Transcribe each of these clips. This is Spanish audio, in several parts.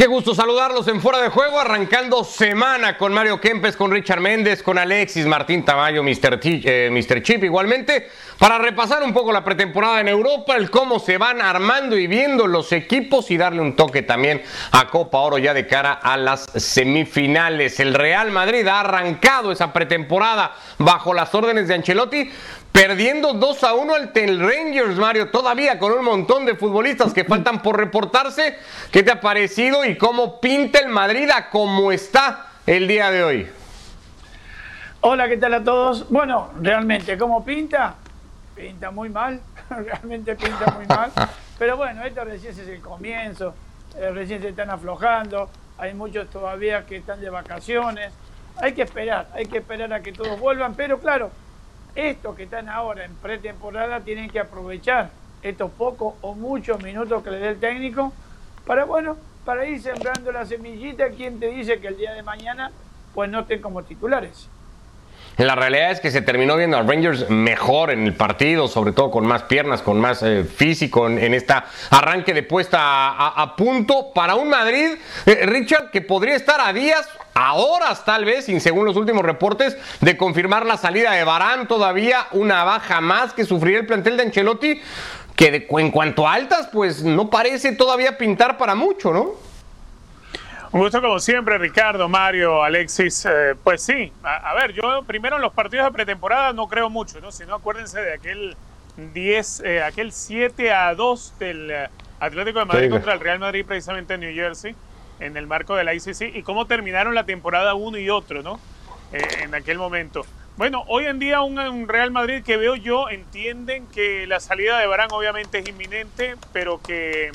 Qué gusto saludarlos en Fuera de Juego, arrancando semana con Mario Kempes, con Richard Méndez, con Alexis Martín Tamayo, Mr. Eh, Chip igualmente, para repasar un poco la pretemporada en Europa, el cómo se van armando y viendo los equipos y darle un toque también a Copa Oro ya de cara a las semifinales. El Real Madrid ha arrancado esa pretemporada bajo las órdenes de Ancelotti, Perdiendo 2 a 1 ante el Rangers, Mario, todavía con un montón de futbolistas que faltan por reportarse. ¿Qué te ha parecido y cómo pinta el Madrid a cómo está el día de hoy? Hola, ¿qué tal a todos? Bueno, realmente, ¿cómo pinta? Pinta muy mal, realmente pinta muy mal. Pero bueno, esto recién es el comienzo, eh, recién se están aflojando, hay muchos todavía que están de vacaciones. Hay que esperar, hay que esperar a que todos vuelvan, pero claro, estos que están ahora en pretemporada tienen que aprovechar estos pocos o muchos minutos que le dé el técnico para, bueno, para ir sembrando la semillita. ¿Quién te dice que el día de mañana pues no estén como titulares? La realidad es que se terminó viendo a Rangers mejor en el partido, sobre todo con más piernas, con más eh, físico en, en, esta arranque de puesta a, punto para un Madrid, eh, Richard, que podría estar a días, a horas tal vez, y según los últimos reportes, de confirmar la salida de Barán, todavía una baja más que sufriría el plantel de Ancelotti, que en cuanto a altas, pues no parece todavía pintar para mucho, ¿no? Un gusto como siempre, Ricardo, Mario, Alexis. Eh, pues sí, a, ver, yo primero en los partidos de pretemporada no creo mucho, ¿no? Si no, acuérdense de aquel 10, eh, aquel 7 a 2 del eh, Atlético de Madrid contra el Real Madrid precisamente en New Jersey, en el marco de la ICC, y cómo terminaron la temporada uno y otro, ¿no? en aquel momento. Bueno, hoy en día un, Real Madrid que veo yo entienden que la salida de Barán obviamente es inminente, pero que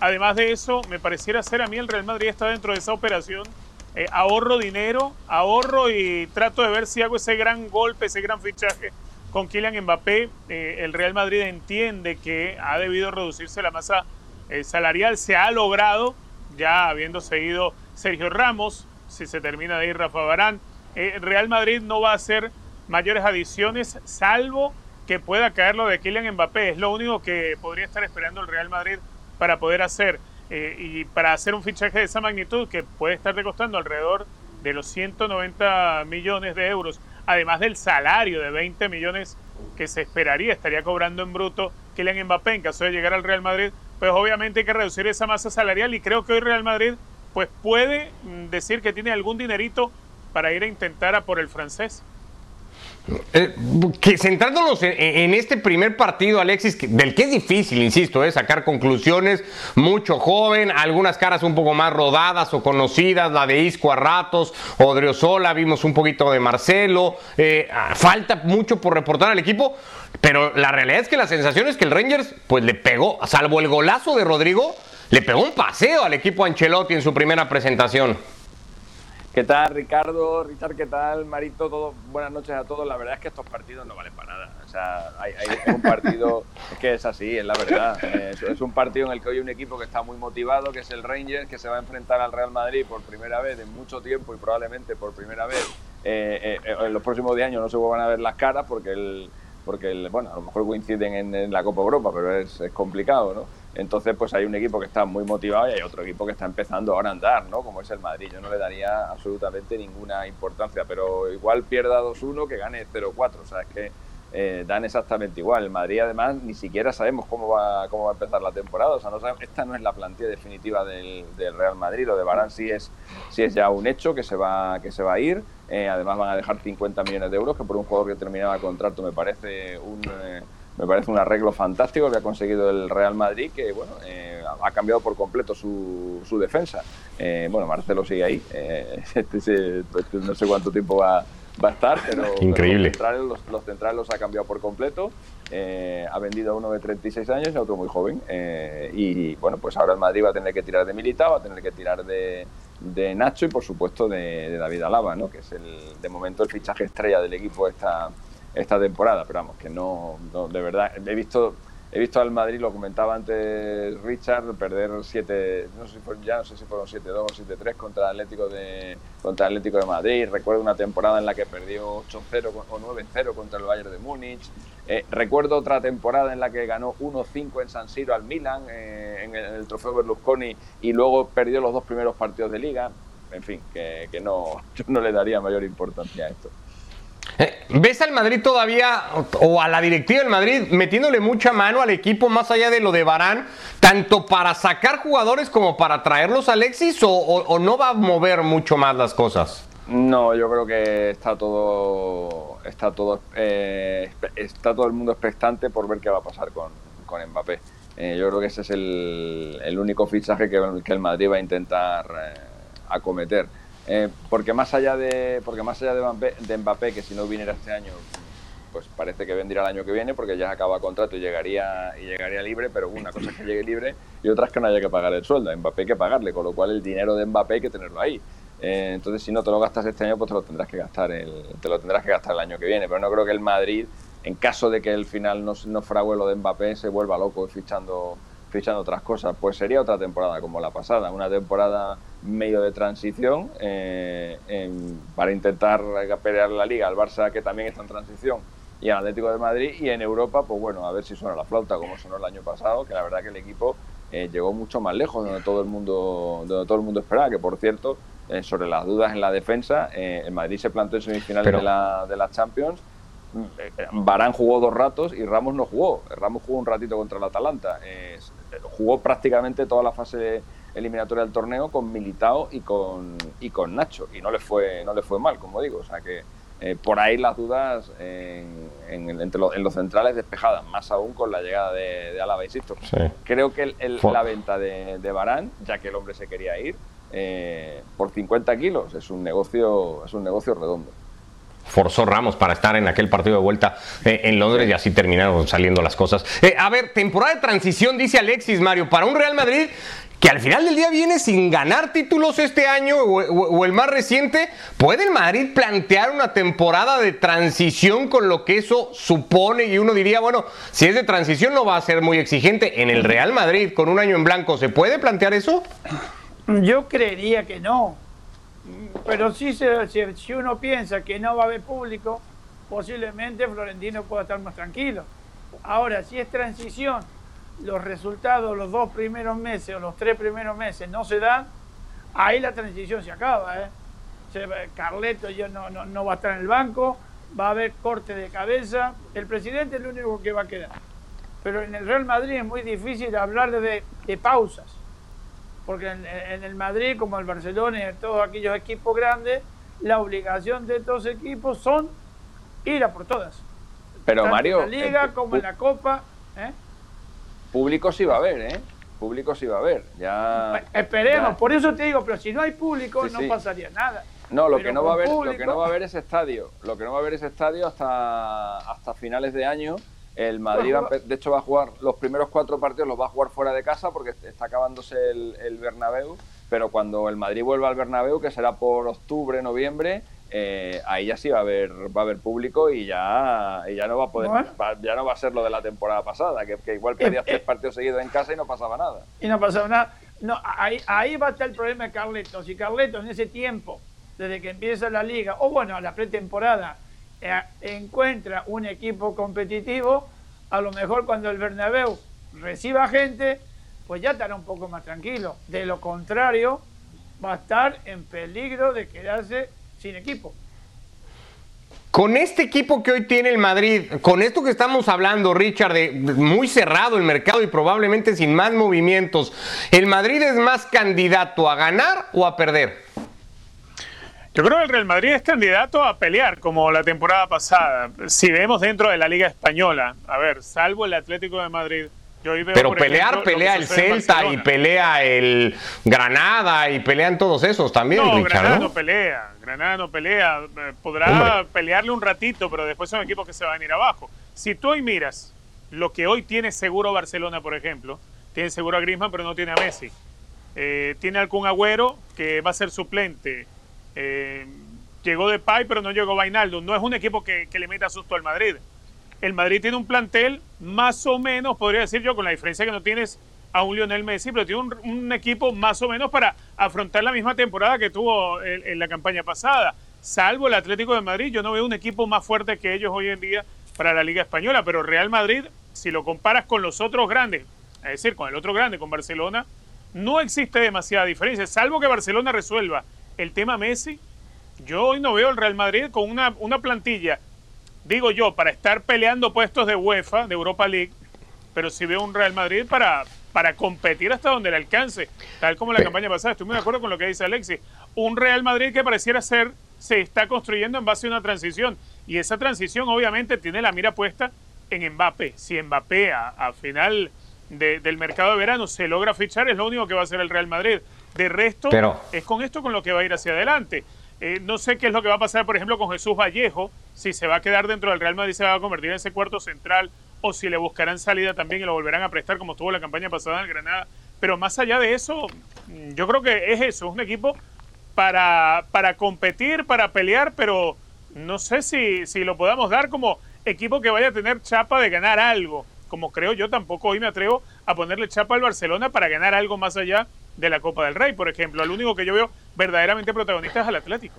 Además de eso, me pareciera ser a mí el Real Madrid está dentro de esa operación. Eh, ahorro dinero, ahorro y trato de ver si hago ese gran golpe, ese gran fichaje con Kylian Mbappé. Eh, el Real Madrid entiende que ha debido reducirse la masa eh, salarial. Se ha logrado, ya habiendo seguido Sergio Ramos, si se termina de ir Rafa Barán. Real Madrid no va a hacer mayores adiciones, salvo que pueda caer lo de Kylian Mbappé. Es lo único que podría estar esperando el Real Madrid para poder hacer eh, y para hacer un fichaje de esa magnitud que puede estar costando alrededor de los 190 millones de euros, además del salario de 20 millones que se esperaría, estaría cobrando en bruto Kylian Mbappé en caso de llegar al Real Madrid, pues obviamente hay que reducir esa masa salarial y creo que hoy Real Madrid pues puede mm, decir que tiene algún dinerito para ir a intentar a por el francés. Eh, centrándonos en, este primer partido, Alexis, del que es difícil, insisto, eh, sacar conclusiones, mucho joven, algunas caras un poco más rodadas o conocidas, la de Isco a ratos, Odriozola, vimos un poquito de Marcelo, eh, ah, falta mucho por reportar al equipo, pero la realidad es que la sensación es que el Rangers, pues le pegó, salvo el golazo de Rodrigo, le pegó un paseo al equipo Ancelotti en su primera presentación. ¿Qué tal, Ricardo? Richard, ¿qué tal? Marito, todo, buenas noches a todos. La verdad es que estos partidos no valen para nada. O sea, hay, un partido que es así, es la verdad. Es, un partido en el que hoy un equipo que está muy motivado, que es el Rangers, que se va a enfrentar al Real Madrid por primera vez en mucho tiempo y probablemente por primera vez eh, eh, en los próximos 10 años no se vuelvan a ver las caras porque, el, porque el, bueno, a lo mejor coinciden en, la Copa Europa, pero es, es complicado, ¿no? Entonces, pues hay un equipo que está muy motivado y hay otro equipo que está empezando ahora a andar, ¿no? Como es el Madrid. Yo no le daría absolutamente ninguna importancia, pero igual pierda 2-1 que gane 0-4. O sea, es que eh, dan exactamente igual. El Madrid, además, ni siquiera sabemos cómo va, cómo va a empezar la temporada. O sea, no esta no es la plantilla definitiva del, Real Madrid. Lo de Barán sí es, sí es ya un hecho que se va, que se va a ir. Eh, además, van a dejar 50 millones de euros, que por un jugador que terminaba contrato me parece un. Eh, me parece un arreglo fantástico que ha conseguido el Real Madrid, que bueno, eh, ha cambiado por completo su, su defensa. Eh, bueno, Marcelo sigue ahí, eh, este pues, no sé cuánto tiempo va, va a estar, pero, Increíble. los, centrales, los, ha cambiado por completo. ha vendido a uno de 36 años y a otro muy joven. y bueno, pues ahora el Madrid va a tener que tirar de Militao, va a tener que tirar de, de Nacho y por supuesto de, de David Alaba, ¿no? que es el, de momento el fichaje estrella del equipo esta esta temporada, pero vamos, que no, de verdad, he visto he visto al Madrid, lo comentaba antes Richard, perder 7, no sé, ya no sé si fueron 7-2 o 7-3 contra el Atlético de contra Atlético de Madrid. Recuerdo una temporada en la que perdió 8-0 o 9-0 contra el Bayern de Múnich. Eh, recuerdo otra temporada en la que ganó 1-5 en San Siro al Milan eh, en el, trofeo Berlusconi y luego perdió los dos primeros partidos de liga. En fin, que, que no, yo no le daría mayor importancia a esto. Eh, ¿Ves al Madrid todavía o a la directiva del Madrid metiéndole mucha mano al equipo más allá de lo de Barán, tanto para sacar jugadores como para traerlos a Alexis o, no va a mover mucho más las cosas? No, yo creo que está todo está todo eh, está todo el mundo expectante por ver qué va a pasar con, Mbappé. Eh, yo creo que ese es el, único fichaje que, que, el Madrid va a intentar acometer. Eh, porque más allá de porque más allá de Mbappé, que si no viniera este año, pues parece que vendría el año que viene porque ya acaba contrato y llegaría y llegaría libre, pero una cosa es que llegue libre y otra es que no haya que pagar el sueldo. Mbappé hay que pagarle, con lo cual el dinero de Mbappé hay que tenerlo ahí. Eh, entonces si no te lo gastas este año, pues te lo tendrás que gastar el, te lo tendrás que gastar el año que viene. Pero no creo que el Madrid, en caso de que el final no, no frague lo de Mbappé, se vuelva loco fichando fichando otras cosas, pues sería otra temporada como la pasada, una temporada medio de transición eh, para intentar pelear la liga al Barça que también está en transición y al Atlético de Madrid y en Europa pues bueno a ver si suena la flauta como sonó el año pasado que la verdad que el equipo eh, llegó mucho más lejos donde todo el mundo donde todo el mundo esperaba que por cierto eh, sobre las dudas en la defensa el Madrid se plantó en semifinales de, la, de la Champions Barán jugó dos ratos y Ramos no jugó. Ramos jugó un ratito contra el Atalanta jugó prácticamente toda la fase eliminatoria del torneo con Militao y con, y con Nacho. Y no le fue no le fue mal como digo. O sea que eh, por ahí las dudas en, entre en los centrales despejadas más aún con la llegada de, de Álava insisto. Creo que la venta de, de, Barán ya que el hombre se quería ir eh, por 50 kilos es un negocio es un negocio redondo. Forzó Ramos para estar en aquel partido de vuelta eh, en Londres y así terminaron saliendo las cosas. Eh, a ver, temporada de transición, dice Alexis Mario, para un Real Madrid que al final del día viene sin ganar títulos este año o, el más reciente, ¿puede el Madrid plantear una temporada de transición con lo que eso supone? Y uno diría, bueno, si es de transición no va a ser muy exigente. En el Real Madrid, con un año en blanco, ¿se puede plantear eso? Yo creería que no pero sí, si, uno piensa que no va a haber público, posiblemente Florentino pueda estar más tranquilo. Ahora, si es transición, los resultados los dos primeros meses o los tres primeros meses no se dan, ahí la transición se acaba. ¿eh? Carleto ya no, no, va a estar en el banco, va a haber corte de cabeza, el presidente es el único que va a quedar. Pero en el Real Madrid es muy difícil hablar de, de pausas porque en, el Madrid, como el Barcelona y en todos aquellos equipos grandes, la obligación de estos equipos son ir a por todas. Pero Mario. En la Liga como en la Copa. ¿eh? Público sí va a haber, ¿eh? Público sí va a haber. Ya, Esperemos, por eso te digo, pero si no hay público no pasaría nada. No, lo que no va a haber, lo que no va a haber es estadio. Lo que no va a haber es estadio hasta, hasta finales de año el Madrid, de hecho, va a jugar los primeros cuatro partidos, los va a jugar fuera de casa porque está acabándose el, el Bernabéu. Pero cuando el Madrid vuelva al Bernabéu, que será por octubre, noviembre, eh, ahí ya sí va a haber va a haber público y ya ya no va a poder ya no va a ser lo de la temporada pasada que, igual perdías eh, tres eh. partidos seguidos en casa y no pasaba nada y no pasaba nada no ahí, ahí va a estar el problema de Carleto si Carleto en ese tiempo desde que empieza la liga o bueno la pretemporada eh, encuentra un equipo competitivo, a lo mejor cuando el Bernabéu reciba gente, pues ya estará un poco más tranquilo. De lo contrario, va a estar en peligro de quedarse sin equipo. Con este equipo que hoy tiene el Madrid, con esto que estamos hablando, Richard, de muy cerrado el mercado y probablemente sin más movimientos, ¿el Madrid es más candidato a ganar o a perder? Yo creo que el Real Madrid es candidato a pelear como la temporada pasada. Si vemos dentro de la Liga Española, a ver, salvo el Atlético de Madrid. Veo, Pero pelear, pelea el Celta y pelea el Granada y pelean todos esos también. No, Granada ¿no? pelea, Granada no pelea. Eh, podrá pelearle un ratito, pero después son equipos que se van a ir abajo. Si tú hoy miras lo que hoy tiene seguro Barcelona, por ejemplo, tiene seguro a Griezmann, pero no tiene a Messi. Eh, tiene algún Agüero que va a ser suplente eh, llegó de Pay, pero no llegó Vainaldo. No es un equipo que, le meta susto al Madrid. El Madrid tiene un plantel más o menos, podría decir yo, con la diferencia que no tienes a un Lionel Messi, pero tiene un, equipo más o menos para afrontar la misma temporada que tuvo en, la campaña pasada. Salvo el Atlético de Madrid, yo no veo un equipo más fuerte que ellos hoy en día para la Liga Española, pero Real Madrid, si lo comparas con los otros grandes, es decir, con el otro grande, con Barcelona, no existe demasiada diferencia, salvo que Barcelona resuelva el tema Messi. Yo hoy no veo el Real Madrid con una, una plantilla, digo yo, para estar peleando puestos de UEFA, de Europa League, pero sí veo un Real Madrid para, para competir hasta donde le alcance, tal como la campaña pasada. Estoy muy de acuerdo con lo que dice Alexis. Un Real Madrid que pareciera ser, se está construyendo en base a una transición, y esa transición obviamente tiene la mira puesta en Mbappé. Si Mbappé a, final del mercado de verano se logra fichar, es lo único que va a hacer el Real Madrid. De resto, es con esto con lo que va a ir hacia adelante. Eh, no sé qué es lo que va a pasar, por ejemplo, con Jesús Vallejo, si se va a quedar dentro del Real Madrid, se va a convertir en ese cuarto central, o si le buscarán salida también y lo volverán a prestar, como estuvo la campaña pasada en el Granada. Pero más allá de eso, yo creo que es eso, es un equipo para, para competir, para pelear, pero no sé si, si lo podamos dar como equipo que vaya a tener chapa de ganar algo. Como creo yo, tampoco hoy me atrevo a ponerle chapa al Barcelona para ganar algo más allá de la Copa del Rey, por ejemplo. El único que yo veo verdaderamente protagonista es al Atlético.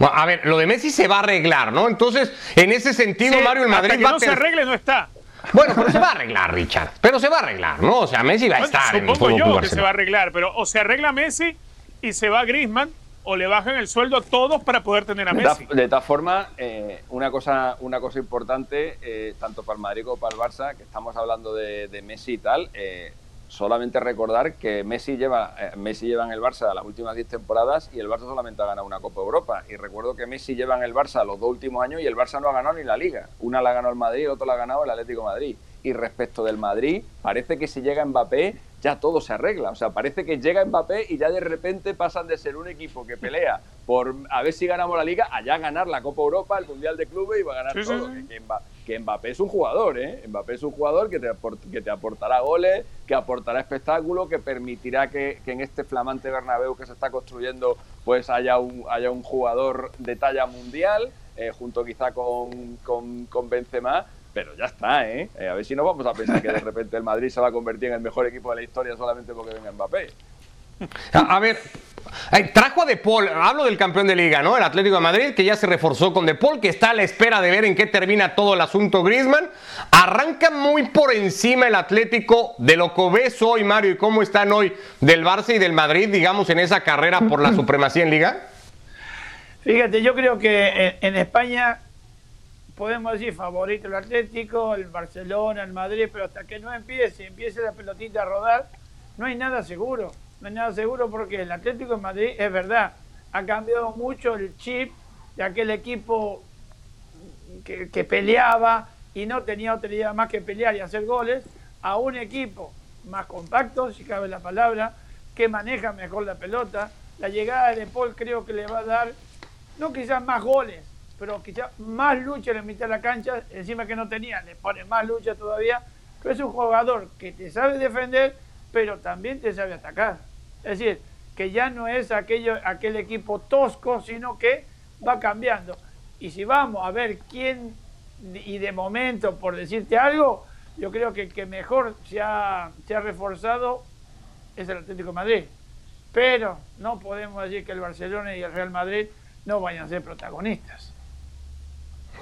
a ver, lo de Messi se va a arreglar, ¿no? Entonces, en ese sentido, Mario, el Madrid hasta que no se arregle, no está. Bueno, pero se va a arreglar, Richard. Pero se va a arreglar, ¿no? O sea, Messi va a estar en el yo que se va a arreglar, pero o se arregla Messi y se va Griezmann o le bajan el sueldo a todos para poder tener a Messi. De, todas formas, eh, una, cosa, una cosa importante, eh, tanto para el Madrid como para el Barça, que estamos hablando de, Messi y tal, eh, solamente recordar que Messi lleva, Messi lleva en el Barça las últimas 10 temporadas y el Barça solamente ha ganado una Copa Europa. Y recuerdo que Messi lleva en el Barça los dos últimos años y el Barça no ha ganado ni la Liga. Una la ganó el Madrid y el otro la ha ganado el Atlético de Madrid. Y respecto del Madrid, parece que si llega Mbappé ya todo se arregla. O sea, parece que llega Mbappé y ya de repente pasan de ser un equipo que pelea por a ver si ganamos la liga, a ya ganar la Copa Europa, el Mundial de Clubes y va a ganar todo. Que, Mbappé, es un jugador, ¿eh? Mbappé es un jugador que te, que te aportará goles, que aportará espectáculo, que permitirá que, en este flamante Bernabéu que se está construyendo pues haya un, haya un jugador de talla mundial, eh, junto quizá con, con, con Benzema pero ya está, ¿eh? ¿eh? A ver si no vamos a pensar que de repente el Madrid se va a convertir en el mejor equipo de la historia solamente porque venga Mbappé. A, ver, trajo a De Paul, hablo del campeón de liga, ¿no? El Atlético de Madrid, que ya se reforzó con De Paul, que está a la espera de ver en qué termina todo el asunto Griezmann. Arranca muy por encima el Atlético de lo que ves hoy, Mario, y cómo están hoy del Barça y del Madrid, digamos, en esa carrera por la supremacía en liga. Fíjate, yo creo que en España podemos decir favorito el Atlético, el Barcelona, el Madrid, pero hasta que no empiece, empiece la pelotita a rodar, no hay nada seguro. No hay nada seguro porque el Atlético de Madrid es verdad, ha cambiado mucho el chip de aquel equipo que, que peleaba y no tenía otra idea más que pelear y hacer goles, a un equipo más compacto, si cabe la palabra, que maneja mejor la pelota. La llegada de Paul creo que le va a dar, no quizás más goles, pero quizás más lucha en la mitad de la cancha, encima que no tenía, le pone más lucha todavía, pero es un jugador que te sabe defender, pero también te sabe atacar. Es decir, que ya no es aquello, aquel equipo tosco, sino que va cambiando. Y si vamos a ver quién, y de momento, por decirte algo, yo creo que el que mejor se ha, se ha reforzado es el Atlético de Madrid. Pero no podemos decir que el Barcelona y el Real Madrid no vayan a ser protagonistas.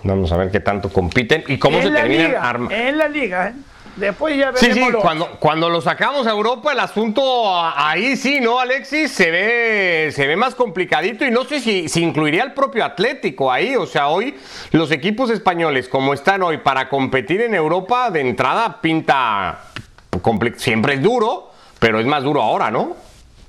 Vamos a ver qué tanto compiten y cómo se terminan armando. En la liga, ¿eh? Después ya veremos. Sí, sí, cuando, cuando lo sacamos a Europa, el asunto ahí sí, ¿no, Alexis? Se ve, se ve más complicadito y no sé si, si incluiría el propio Atlético ahí. O sea, hoy los equipos españoles, como están hoy para competir en Europa, de entrada pinta. Siempre es duro, pero es más duro ahora, ¿no?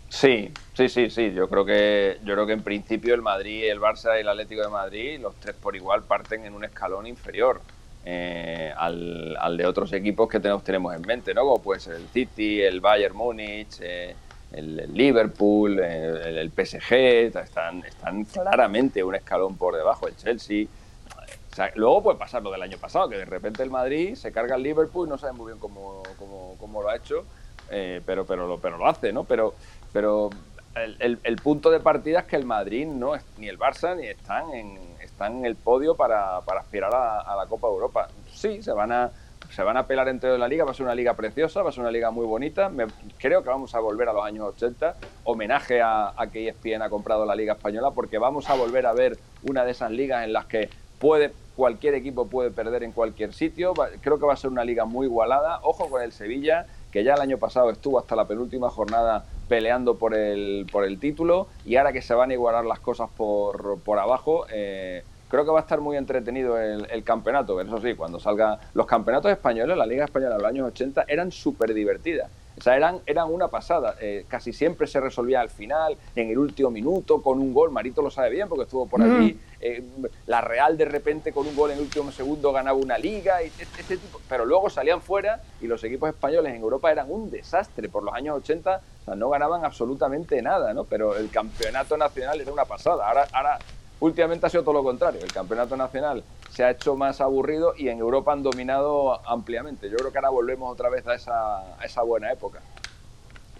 Sí, Sí, sí, sí. Yo creo que yo creo que en principio el Madrid, el Barça y el Atlético de Madrid, los tres por igual parten en un escalón inferior eh, al, de otros equipos que tenemos, tenemos en mente, ¿no? Como puede ser el City, el Bayern Múnich, eh, el, Liverpool, eh, el, PSG, están, están claramente un escalón por debajo. El Chelsea. luego puede pasar lo del año pasado, que de repente el Madrid se carga el Liverpool, no sabe muy bien cómo, cómo, cómo lo ha hecho, pero, pero, lo, pero lo hace, ¿no? Pero, pero el, punto de partida es que el Madrid no es, ni el Barça ni están en, están en el podio para, aspirar a, la Copa Europa. Sí, se van a se van a pelar entre la liga, va a ser una liga preciosa, va a ser una liga muy bonita. creo que vamos a volver a los años 80, homenaje a, a, que ESPN ha comprado la liga española, porque vamos a volver a ver una de esas ligas en las que puede cualquier equipo puede perder en cualquier sitio. Creo que va a ser una liga muy igualada. Ojo con el Sevilla, que ya el año pasado estuvo hasta la penúltima jornada peleando por el, por el título y ahora que se van a igualar las cosas por, por abajo, eh, creo que va a estar muy entretenido el, campeonato. Eso sí, cuando salga los campeonatos españoles, la Liga Española de los años 80 eran súper divertidas. O sea, eran, eran una pasada. Eh, casi siempre se resolvía al final, en el último minuto, con un gol. Marito lo sabe bien porque estuvo por allí. Eh, la Real de repente con un gol en el último segundo ganaba una liga. Y este tipo. Pero luego salían fuera y los equipos españoles en Europa eran un desastre. Por los años 80 o sea, no ganaban absolutamente nada, ¿no? Pero el campeonato nacional era una pasada. Ahora, ahora últimamente ha sido todo lo contrario. El campeonato nacional se ha hecho más aburrido y en Europa han dominado ampliamente. Yo creo que ahora volvemos otra vez a esa, buena época.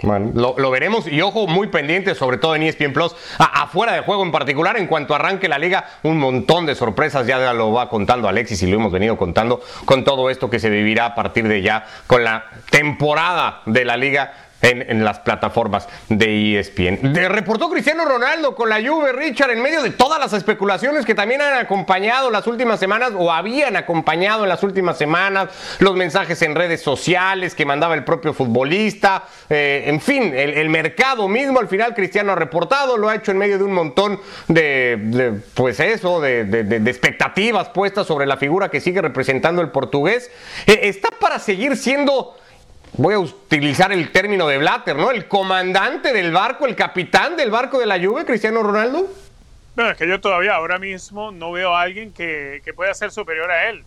Bueno, lo, veremos y ojo, muy pendiente, sobre todo en ESPN Plus, afuera de juego en particular, en cuanto arranque la liga, un montón de sorpresas, ya lo va contando Alexis y lo hemos venido contando con todo esto que se vivirá a partir de ya, con la temporada de la liga en, las plataformas de ESPN. Reportó Cristiano Ronaldo con la Juve, Richard, en medio de todas las especulaciones que también han acompañado las últimas semanas o habían acompañado en las últimas semanas, los mensajes en redes sociales que mandaba el propio futbolista, eh, en fin, el, mercado mismo al final Cristiano ha reportado, lo ha hecho en medio de un montón de, pues eso, de, expectativas puestas sobre la figura que sigue representando el portugués. Eh, está para seguir siendo voy a utilizar el término de Blatter, ¿no? El comandante del barco, el capitán del barco de la Juve, Cristiano Ronaldo. No, es que yo todavía ahora mismo no veo a alguien que, pueda ser superior a él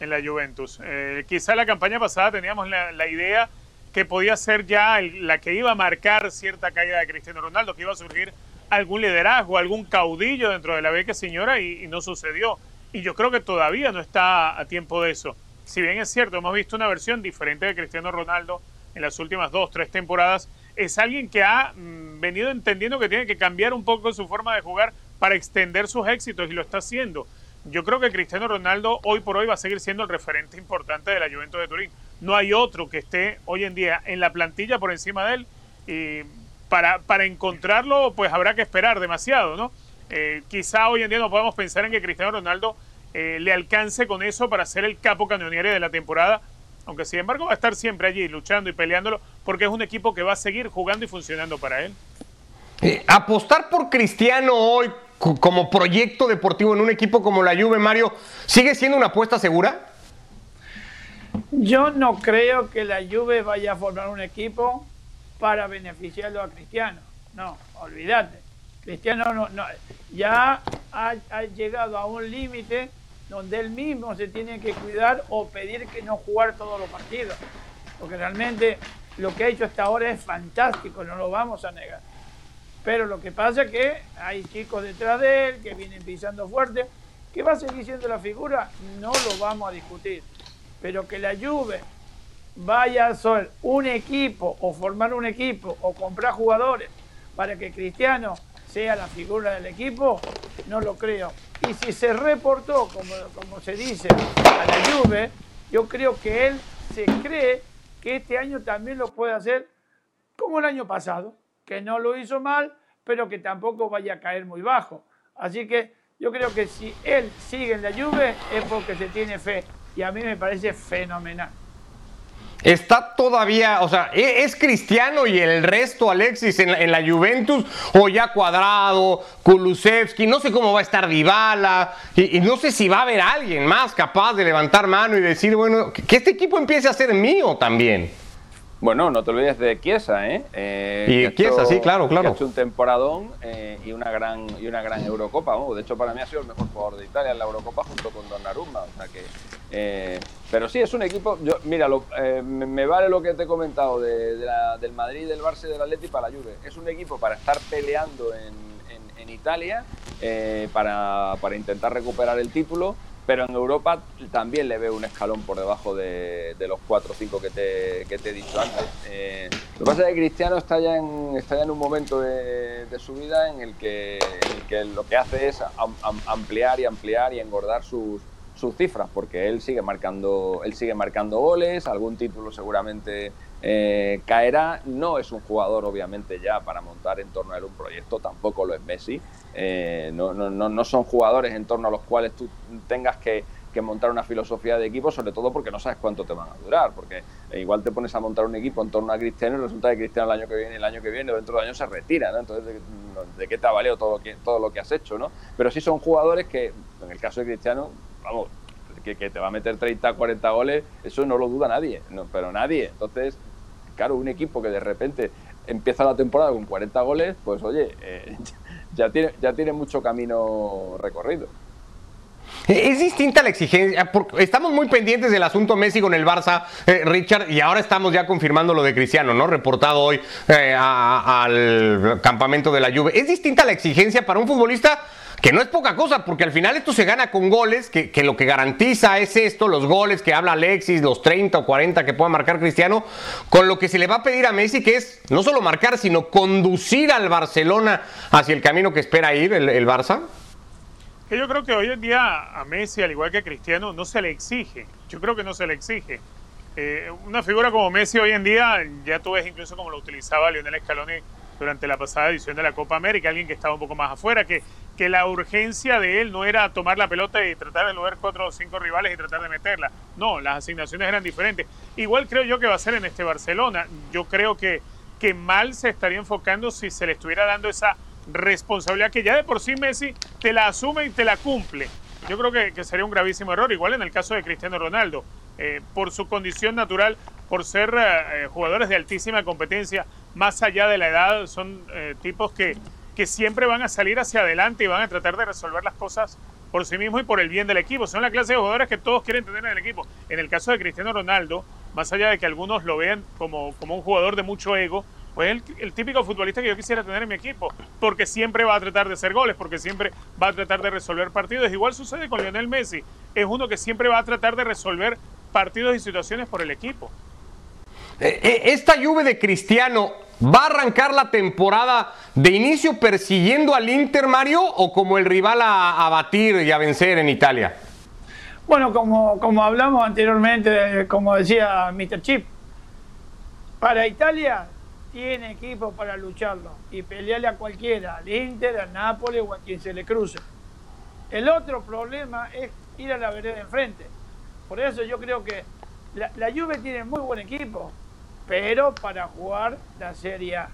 en la Juventus. Eh, quizá la campaña pasada teníamos la, idea que podía ser ya la que iba a marcar cierta caída de Cristiano Ronaldo, que iba a surgir algún liderazgo, algún caudillo dentro de la beca señora y no sucedió. Y yo creo que todavía no está a tiempo de eso si bien es cierto, hemos visto una versión diferente de Cristiano Ronaldo en las últimas dos, tres temporadas, es alguien que ha mm, venido entendiendo que tiene que cambiar un poco su forma de jugar para extender sus éxitos y lo está haciendo. Yo creo que Cristiano Ronaldo hoy por hoy va a seguir siendo el referente importante de la Juventus de Turín. No hay otro que esté hoy en día en la plantilla por encima de él y para, para encontrarlo pues habrá que esperar demasiado, ¿no? Eh, quizá hoy en día no podemos pensar en que Cristiano Ronaldo eh, le alcance con eso para ser el capo cañoniere de la temporada. Aunque sin embargo va a estar siempre allí luchando y peleándolo porque es un equipo que va a seguir jugando y funcionando para él. Eh, apostar por Cristiano hoy como proyecto deportivo en un equipo como la Juve, Mario, ¿sigue siendo una apuesta segura? Yo no creo que la Juve vaya a formar un equipo para beneficiarlo a Cristiano. No, olvídate. Cristiano no, ya ha, ha, llegado a un límite donde él mismo se tiene que cuidar o pedir que no jugar todos los partidos. Porque realmente lo que ha hecho hasta ahora es fantástico, no lo vamos a negar. Pero lo que pasa es que hay chicos detrás de él que vienen pisando fuerte. ¿Que va a seguir siendo la figura? No lo vamos a discutir. Pero que la Juve vaya a ser un equipo o formar un equipo o comprar jugadores para que Cristiano sea la figura del equipo, no lo creo. Y si se reportó, como, como se dice, a la Juve, yo creo que él se cree que este año también lo puede hacer como el año pasado, que no lo hizo mal, pero que tampoco vaya a caer muy bajo. Así que yo creo que si él sigue en la Juve es porque se tiene fe y a mí me parece fenomenal. Está todavía, o sea, ¿e-, ¿es Cristiano y el resto, Alexis, en la, Juventus? O ya Cuadrado, Kulusevski, no sé cómo va a estar Dybala, y, no sé si va a haber alguien más capaz de levantar mano y decir, bueno, que este equipo empiece a ser mío también. Bueno, no te olvides de Chiesa, ¿eh? eh y Chiesa, sí, claro, claro. ha hecho un temporadón eh, y, una gran, y una gran Eurocopa. de hecho, para mí ha sido el mejor jugador de Italia en la Eurocopa junto con Donnarumma. O sea que, eh, pero sí, es un equipo... Yo, mira, me, vale lo que te he comentado de, del Madrid, del Barça y del Atleti para la Juve. Es un equipo para estar peleando en, Italia, para, para intentar recuperar el título pero en Europa también le veo un escalón por debajo de, los 4 o 5 que te, que te, he dicho antes. Eh, lo que pasa es que Cristiano está ya en, está ya en un momento de, su vida en el, que, lo que hace es ampliar y ampliar y engordar sus, sus cifras, porque él sigue marcando, él sigue marcando goles, algún título seguramente eh, caerá. No es un jugador, obviamente, ya para montar en torno a él un proyecto, tampoco lo es Messi. Eh, no, no, no, son jugadores en torno a los cuales tú tengas que, montar una filosofía de equipo, sobre todo porque no sabes cuánto te van a durar. Porque E igual te pones a montar un equipo en torno a Cristiano y resulta que Cristiano el año que viene, el año que viene, dentro de años se retira, ¿no? Entonces, ¿de, qué te ha valido todo todo lo que has hecho, ¿no? Pero sí son jugadores que, en el caso de Cristiano, vamos, que, te va a meter 30, 40 goles, eso no lo duda nadie, no, pero nadie. Entonces, claro, un equipo que de repente empieza la temporada con 40 goles, pues oye, eh, ya, tiene, ya tiene mucho camino recorrido. Es distinta la exigencia. Estamos muy pendientes del asunto Messi con el Barça, eh, Richard, y ahora estamos ya confirmando lo de Cristiano, ¿no? Reportado hoy eh, al campamento de la Juve. Es distinta la exigencia para un futbolista que no es poca cosa, porque al final esto se gana con goles, que, lo que garantiza es esto, los goles que habla Alexis, los 30 o 40 que pueda marcar Cristiano, con lo que se le va a pedir a Messi, que es no solo marcar, sino conducir al Barcelona hacia el camino que espera ir el, el Barça. Yo creo que hoy en día a Messi, al igual que a Cristiano, no se le exige. Yo creo que no se le exige. Eh, una figura como Messi hoy en día, ya tú ves incluso como lo utilizaba Lionel Scaloni durante la pasada edición de la Copa América, alguien que estaba un poco más afuera, que, que la urgencia de él no era tomar la pelota y tratar de mover cuatro o cinco rivales y tratar de meterla. No, las asignaciones eran diferentes. Igual creo yo que va a ser en este Barcelona. Yo creo que, que mal se estaría enfocando si se le estuviera dando esa responsabilidad que ya de por sí Messi te la asume y te la cumple. Yo creo que, sería un gravísimo error, igual en el caso de Cristiano Ronaldo. Eh, por su condición natural, por ser eh, jugadores de altísima competencia, más allá de la edad, son eh, tipos que, que siempre van a salir hacia adelante y van a tratar de resolver las cosas por sí mismos y por el bien del equipo. Son la clase de jugadores que todos quieren tener en el equipo. En el caso de Cristiano Ronaldo, más allá de que algunos lo vean como, como un jugador de mucho ego, pues el, el, típico futbolista que yo quisiera tener en mi equipo, porque siempre va a tratar de hacer goles, porque siempre va a tratar de resolver partidos. Igual sucede con Lionel Messi, es uno que siempre va a tratar de resolver partidos y situaciones por el equipo. Eh, eh, esta lluvia de Cristiano va a arrancar la temporada de inicio persiguiendo al Inter Mario o como el rival a, batir y a vencer en Italia. Bueno, como, como hablamos anteriormente, como decía Mr. Chip, para Italia tiene equipo para lucharlo y pelearle a cualquiera, al Inter, al Nápoles o a quien se le cruce. El otro problema es ir a la vereda enfrente. Por eso yo creo que la, la Juve tiene muy buen equipo, pero para jugar la Serie A.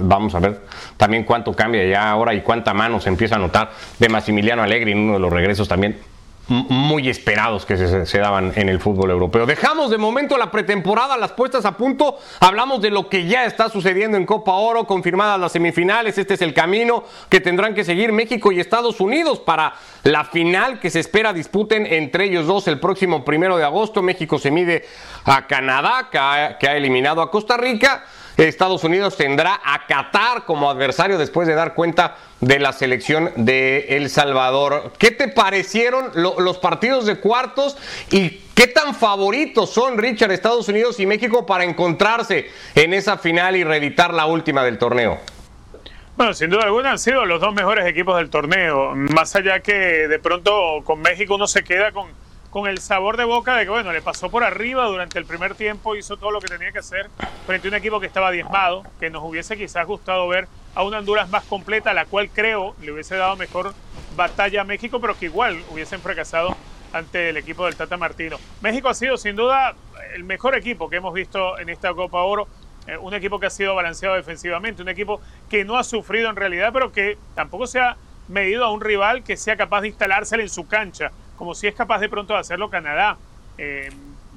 Vamos a ver también cuánto cambia ya ahora y cuánta mano se empieza a notar de Massimiliano Allegri en uno de los regresos también muy esperados que se, daban en el fútbol europeo. Dejamos de momento la pretemporada, las puestas a punto, hablamos de lo que ya está sucediendo en Copa Oro, confirmadas las semifinales, este es el camino que tendrán que seguir México y Estados Unidos para la final que se espera disputen entre ellos dos el próximo primero de agosto. México se mide a Canadá, que ha eliminado a Costa Rica. Estados Unidos tendrá a Qatar como adversario después de dar cuenta de la selección de El Salvador. ¿Qué te parecieron los partidos de cuartos y qué tan favoritos son Richard, Estados Unidos y México para encontrarse en esa final y reeditar la última del torneo? Bueno, sin duda alguna han sido los dos mejores equipos del torneo. Más allá que de pronto con México uno se queda con con el sabor de boca de que, bueno, le pasó por arriba durante el primer tiempo, hizo todo lo que tenía que hacer frente a un equipo que estaba diezmado, que nos hubiese quizás gustado ver a una Honduras más completa, la cual creo le hubiese dado mejor batalla a México, pero que igual hubiesen fracasado ante el equipo del Tata Martino. México ha sido sin duda el mejor equipo que hemos visto en esta Copa Oro, eh, un equipo que ha sido balanceado defensivamente, un equipo que no ha sufrido en realidad, pero que tampoco se ha medido a un rival que sea capaz de instalársele en su cancha como si es capaz de pronto de hacerlo Canadá. Eh,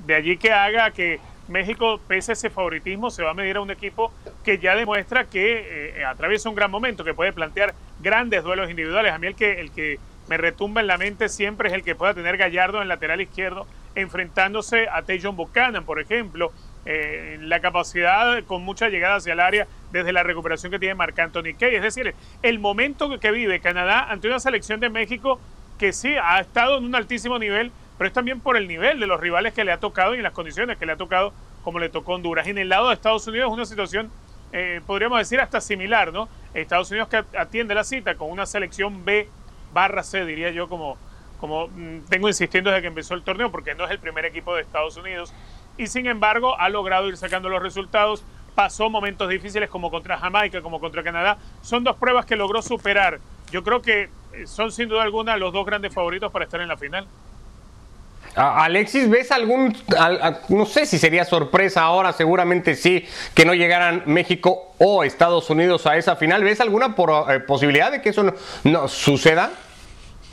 de allí que haga que México, pese a ese favoritismo, se va a medir a un equipo que ya demuestra que eh, atraviesa un gran momento, que puede plantear grandes duelos individuales. A mí el que, el que me retumba en la mente siempre es el que pueda tener Gallardo en el lateral izquierdo, enfrentándose a Tejon Buchanan, por ejemplo. Eh, la capacidad con mucha llegada hacia el área desde la recuperación que tiene Marc Anthony Key. Es decir, el momento que vive Canadá ante una selección de México que sí, ha estado en un altísimo nivel, pero es también por el nivel de los rivales que le ha tocado y las condiciones que le ha tocado, como le tocó Honduras. Y en el lado de Estados Unidos es una situación, eh, podríamos decir, hasta similar, ¿no? Estados Unidos que atiende la cita con una selección B barra C, diría yo, como, como mm, tengo insistiendo desde que empezó el torneo, porque no es el primer equipo de Estados Unidos. Y sin embargo, ha logrado ir sacando los resultados. Pasó momentos difíciles como contra Jamaica, como contra Canadá. Son dos pruebas que logró superar. Yo creo que son sin duda alguna los dos grandes favoritos para estar en la final. Alexis, ¿ves algún, no sé si sería sorpresa ahora, seguramente sí, que no llegaran México o Estados Unidos a esa final? ¿Ves alguna eh, posibilidad de que eso no, suceda?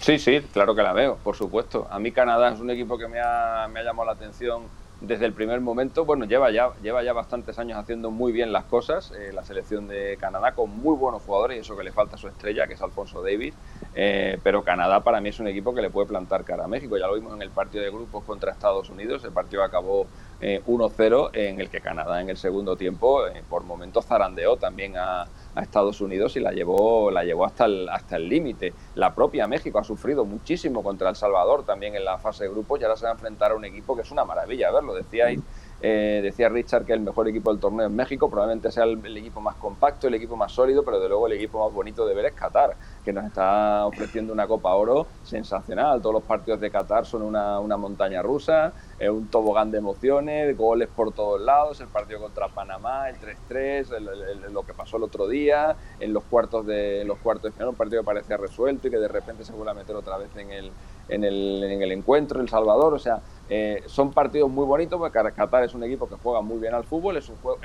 Sí, sí, claro que la veo, por supuesto. A mí Canadá es un equipo que me ha, me ha llamado la atención desde el primer momento, bueno, lleva ya, lleva ya bastantes años haciendo muy bien las cosas, eh, la selección de Canadá con muy buenos jugadores y eso que le falta a su estrella, que es Alfonso Davis, eh, pero Canadá para mí es un equipo que le puede plantar cara a México, ya lo vimos en el partido de grupos contra Estados Unidos, el partido acabó 1-0 eh, en el que Canadá en el segundo tiempo por momentos zarandeó también a a Estados Unidos y la llevó, la llevó hasta el hasta el límite. La propia México ha sufrido muchísimo contra El Salvador también en la fase de grupos y ahora se va a enfrentar a un equipo que es una maravilla verlo. Decíais, eh, decía Richard que el mejor equipo del torneo es México, probablemente sea el, equipo más compacto, el equipo más sólido, pero de luego el equipo más bonito de ver es Qatar, que nos está ofreciendo una Copa Oro sensacional. Todos los partidos de Qatar son una, una montaña rusa un tobogán de emociones, goles por todos lados, el partido contra Panamá, el 3-3, lo que pasó el otro día, en los cuartos de los cuartos de final, un partido que parecía resuelto y que de repente se vuelve a meter otra vez en el, en el, en el encuentro, El Salvador, o sea, eh, son partidos muy bonitos, porque Qatar es un equipo que juega muy bien al fútbol, es un juego,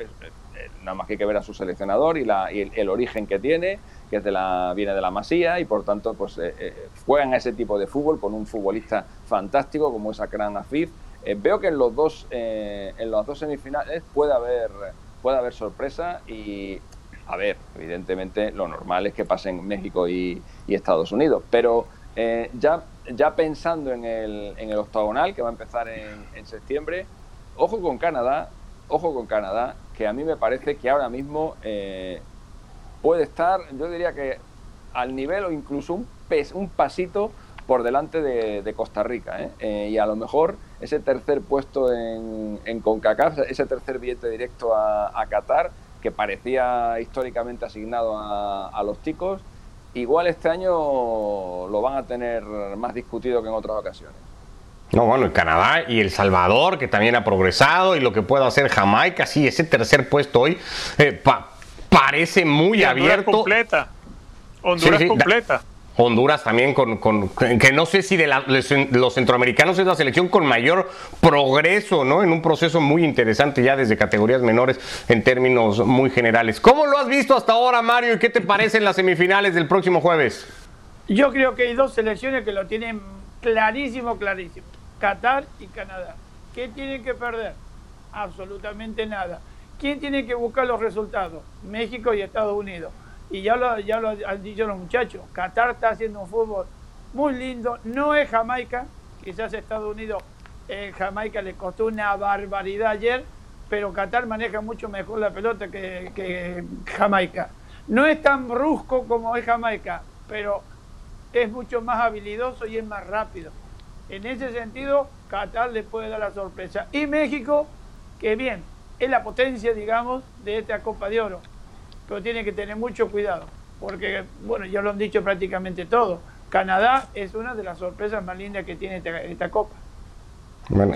nada más que hay que ver a su seleccionador y, la, y el, origen que tiene, que es de la, viene de la Masía, y por tanto pues eh, eh, juegan ese tipo de fútbol con un futbolista fantástico como es Akran Afif, eh, veo que en los dos eh, en las dos semifinales puede haber puede haber sorpresa y a ver, evidentemente lo normal es que pasen México y, Estados Unidos, pero eh, ya, pensando en el, en el octagonal que va a empezar en, septiembre, ojo con Canadá, ojo con Canadá, que a mí me parece que ahora mismo puede estar, yo diría que al nivel o incluso un, un pasito por delante de, Costa Rica. ¿eh? Eh, y a lo mejor ese tercer puesto en, en CONCACAF, ese tercer billete directo a, Qatar, que parecía históricamente asignado a, los chicos, igual este año lo van a tener más discutido que en otras ocasiones. No, bueno, el Canadá y El Salvador, que también ha progresado, y lo que puede hacer Jamaica, sí, ese tercer puesto hoy eh, parece muy abierto. completa. Honduras completa. Honduras también con, que no sé si de los centroamericanos es la selección con mayor progreso, ¿no? En un proceso muy interesante ya desde categorías menores en términos muy generales. ¿Cómo lo has visto hasta ahora, Mario? ¿Y qué te parecen las semifinales del próximo jueves? Yo creo que hay dos selecciones que lo tienen clarísimo, clarísimo. Qatar y Canadá. ¿Qué tienen que perder? Absolutamente nada. ¿Quién tiene que buscar los resultados? México y Estados Unidos. Y ya lo, han dicho los muchachos, Qatar está haciendo un fútbol muy lindo, no es Jamaica, quizás Estados Unidos, eh, Jamaica le costó una barbaridad ayer, pero Qatar maneja mucho mejor la pelota que, que Jamaica. No es tan brusco como es Jamaica, pero es mucho más habilidoso y es más rápido. En ese sentido, Qatar le puede dar la sorpresa. Y México, que bien, es la potencia, digamos, de esta Copa de Oro pero tiene que tener mucho cuidado, porque, bueno, ya lo han dicho prácticamente todo. Canadá es una de las sorpresas más lindas que tiene esta, Copa.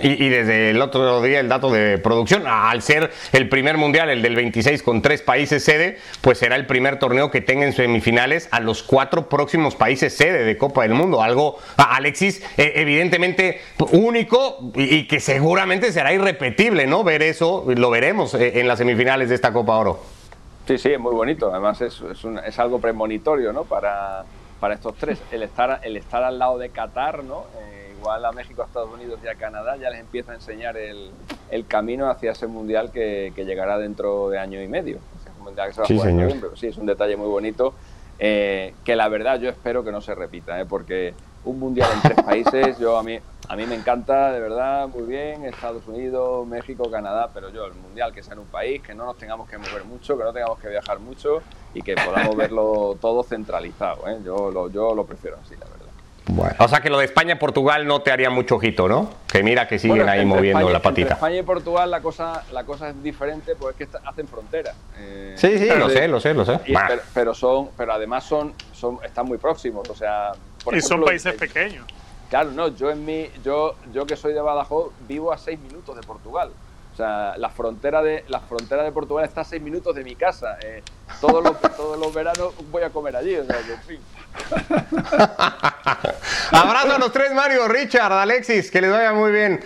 y, desde el otro día el dato de producción, al ser el primer mundial, el del 26 con tres países sede, pues será el primer torneo que tenga en semifinales a los cuatro próximos países sede de Copa del Mundo. Algo, Alexis, e, evidentemente único y, que seguramente será irrepetible, ¿no? Ver eso, lo veremos eh, en las semifinales de esta Copa Oro. Sí, sí, es muy bonito. Además es, es, es algo premonitorio, ¿no? Para, para, estos tres. El estar, el estar al lado de Qatar, ¿no? Eh, igual a México, a Estados Unidos y a Canadá ya les empieza a enseñar el, el camino hacia ese mundial que, que, llegará dentro de año y medio. mundial que se va sí, a jugar en Sí, es un detalle muy bonito. Eh, que la verdad yo espero que no se repita, ¿eh? porque un mundial en tres países, yo a mí, a mí me encanta, de verdad, muy bien, Estados Unidos, México, Canadá, pero yo el mundial que sea en un país, que no nos tengamos que mover mucho, que no tengamos que viajar mucho y que podamos verlo todo centralizado, ¿eh? yo, lo, yo lo prefiero así, la verdad. Bueno. O sea que lo de España y Portugal no te haría mucho ojito, ¿no? Que mira que siguen ahí moviendo la patita. Entre España y Portugal la cosa, la cosa es diferente porque es que hacen frontera. Eh, sí, sí, lo sé, lo sé, lo sé. pero, son, pero además son, son, están muy próximos, o sea. Y son países pequeños. Claro, no, yo en mi, yo, yo que soy de Badajoz vivo a seis minutos de Portugal. O sea, la frontera de, la frontera de Portugal está a seis minutos de mi casa. Eh, todos, los, todos los veranos voy a comer allí. O sea, que, en fin. Abrazo a los tres, Mario, Richard, Alexis, que les vaya muy bien.